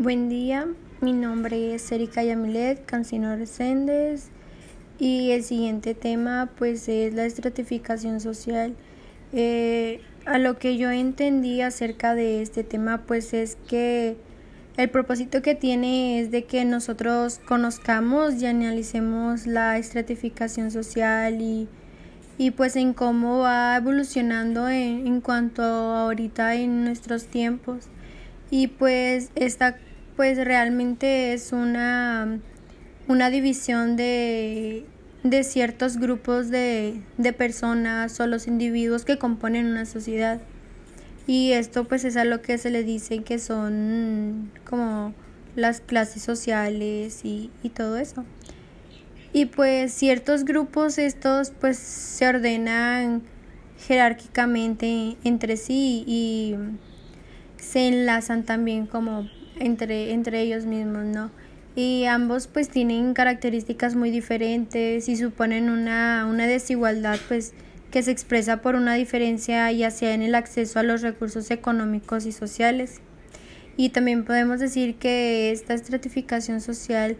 Buen día, mi nombre es Erika Yamilet Cancino Reséndez y el siguiente tema pues es la estratificación social. Eh, a lo que yo entendí acerca de este tema pues es que el propósito que tiene es de que nosotros conozcamos y analicemos la estratificación social y, y pues en cómo va evolucionando en, en cuanto ahorita en nuestros tiempos y pues esta pues realmente es una, una división de, de ciertos grupos de, de personas o los individuos que componen una sociedad. Y esto pues es a lo que se le dice que son como las clases sociales y, y todo eso. Y pues ciertos grupos estos pues se ordenan jerárquicamente entre sí y se enlazan también como entre, entre ellos mismos, ¿no? Y ambos pues tienen características muy diferentes y suponen una, una desigualdad pues que se expresa por una diferencia ya sea en el acceso a los recursos económicos y sociales. Y también podemos decir que esta estratificación social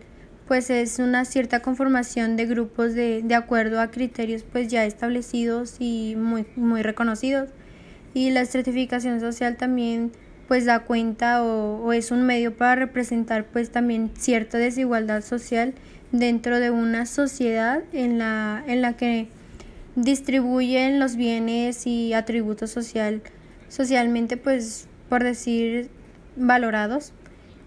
pues es una cierta conformación de grupos de, de acuerdo a criterios pues ya establecidos y muy, muy reconocidos. Y la estratificación social también pues da cuenta o, es un medio para representar pues también cierta desigualdad social dentro de una sociedad en la, en la que distribuyen los bienes y atributos social, socialmente pues por decir valorados.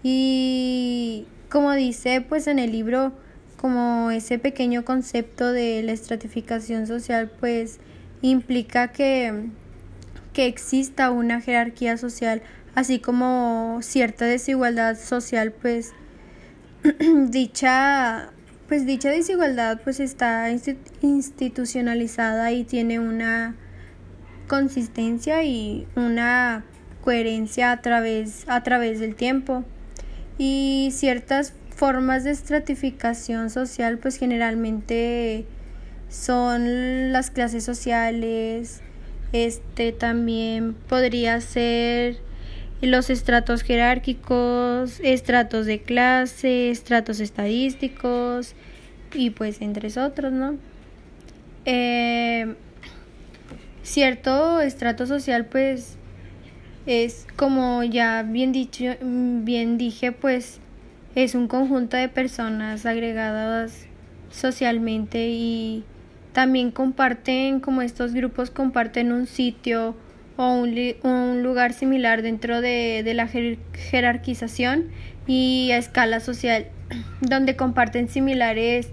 Y como dice pues en el libro como ese pequeño concepto de la estratificación social pues implica que, que exista una jerarquía social así como cierta desigualdad social, pues dicha pues dicha desigualdad pues está institucionalizada y tiene una consistencia y una coherencia a través a través del tiempo. Y ciertas formas de estratificación social pues generalmente son las clases sociales. Este también podría ser los estratos jerárquicos, estratos de clase, estratos estadísticos y pues entre otros, ¿no? Eh, cierto estrato social pues es como ya bien dicho bien dije pues es un conjunto de personas agregadas socialmente y también comparten como estos grupos comparten un sitio o un, lugar similar dentro de, de la jerarquización y a escala social, donde comparten similares,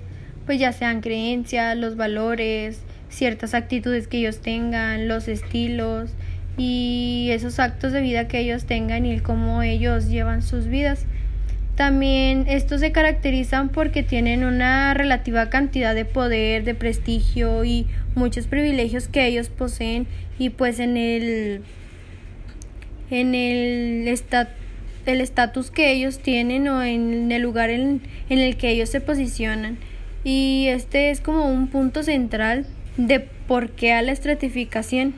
pues ya sean creencias, los valores, ciertas actitudes que ellos tengan, los estilos y esos actos de vida que ellos tengan y cómo ellos llevan sus vidas. También estos se caracterizan porque tienen una relativa cantidad de poder, de prestigio y muchos privilegios que ellos poseen y pues en el en el el estatus que ellos tienen o en el lugar en, en el que ellos se posicionan. Y este es como un punto central de por qué a la estratificación.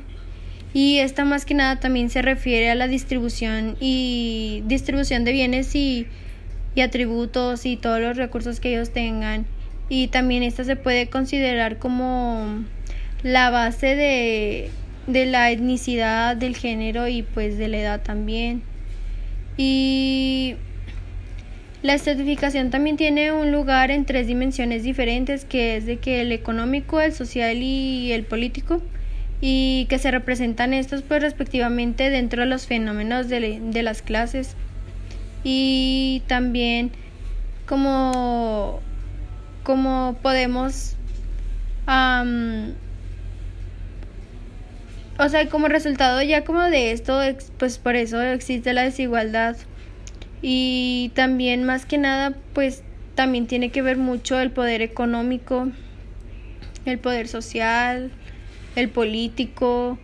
Y esta más que nada también se refiere a la distribución y distribución de bienes y y atributos y todos los recursos que ellos tengan. Y también esta se puede considerar como la base de, de la etnicidad, del género y pues de la edad también. Y la estratificación también tiene un lugar en tres dimensiones diferentes, que es de que el económico, el social y el político, y que se representan estos pues respectivamente dentro de los fenómenos de, de las clases y también como, como podemos o sea como resultado ya como de esto pues por eso existe la desigualdad. Y también más que nada pues también tiene que ver mucho el poder económico el poder social el político